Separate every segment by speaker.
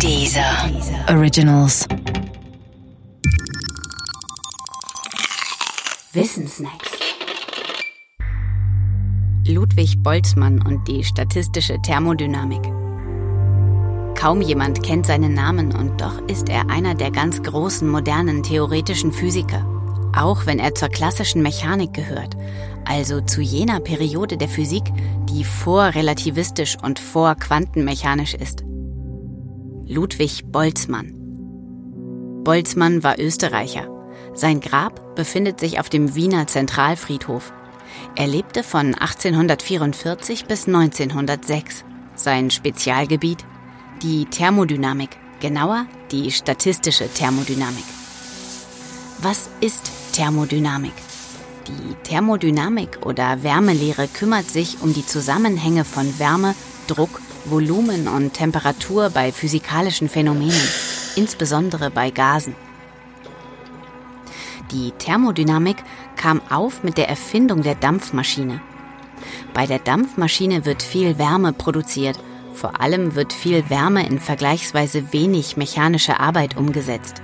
Speaker 1: Dieser Originals.
Speaker 2: Wissensnacks. Ludwig Boltzmann und die statistische Thermodynamik. Kaum jemand kennt seinen Namen und doch ist er einer der ganz großen modernen theoretischen Physiker, auch wenn er zur klassischen Mechanik gehört, also zu jener Periode der Physik, die vorrelativistisch und vorquantenmechanisch ist. Ludwig Boltzmann. Boltzmann war Österreicher. Sein Grab befindet sich auf dem Wiener Zentralfriedhof. Er lebte von 1844 bis 1906. Sein Spezialgebiet die Thermodynamik, genauer die statistische Thermodynamik. Was ist Thermodynamik? Die Thermodynamik oder Wärmelehre kümmert sich um die Zusammenhänge von Wärme, Druck, Volumen und Temperatur bei physikalischen Phänomenen, insbesondere bei Gasen. Die Thermodynamik kam auf mit der Erfindung der Dampfmaschine. Bei der Dampfmaschine wird viel Wärme produziert, vor allem wird viel Wärme in vergleichsweise wenig mechanische Arbeit umgesetzt.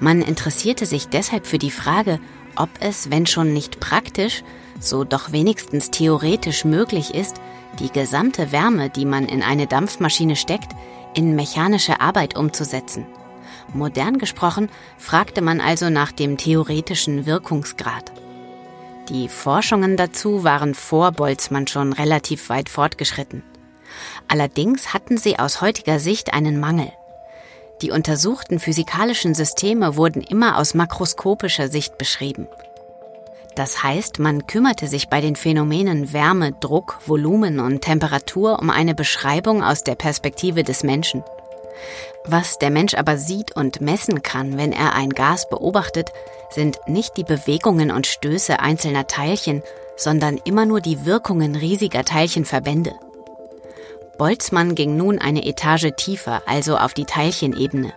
Speaker 2: Man interessierte sich deshalb für die Frage, ob es, wenn schon nicht praktisch, so doch wenigstens theoretisch möglich ist, die gesamte Wärme, die man in eine Dampfmaschine steckt, in mechanische Arbeit umzusetzen. Modern gesprochen fragte man also nach dem theoretischen Wirkungsgrad. Die Forschungen dazu waren vor Boltzmann schon relativ weit fortgeschritten. Allerdings hatten sie aus heutiger Sicht einen Mangel. Die untersuchten physikalischen Systeme wurden immer aus makroskopischer Sicht beschrieben. Das heißt, man kümmerte sich bei den Phänomenen Wärme, Druck, Volumen und Temperatur um eine Beschreibung aus der Perspektive des Menschen. Was der Mensch aber sieht und messen kann, wenn er ein Gas beobachtet, sind nicht die Bewegungen und Stöße einzelner Teilchen, sondern immer nur die Wirkungen riesiger Teilchenverbände. Boltzmann ging nun eine Etage tiefer, also auf die Teilchenebene.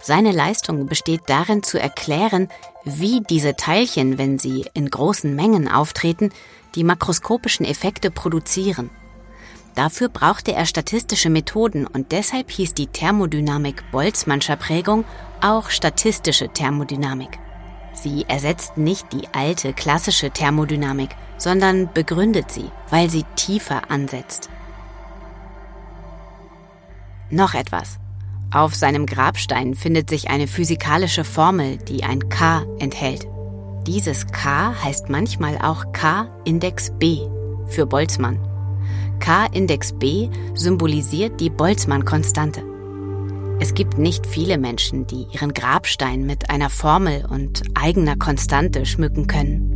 Speaker 2: Seine Leistung besteht darin zu erklären, wie diese Teilchen, wenn sie in großen Mengen auftreten, die makroskopischen Effekte produzieren. Dafür brauchte er statistische Methoden und deshalb hieß die Thermodynamik Boltzmannscher Prägung auch statistische Thermodynamik. Sie ersetzt nicht die alte klassische Thermodynamik, sondern begründet sie, weil sie tiefer ansetzt. Noch etwas. Auf seinem Grabstein findet sich eine physikalische Formel, die ein K enthält. Dieses K heißt manchmal auch K-Index B für Boltzmann. K-Index B symbolisiert die Boltzmann-Konstante. Es gibt nicht viele Menschen, die ihren Grabstein mit einer Formel und eigener Konstante schmücken können.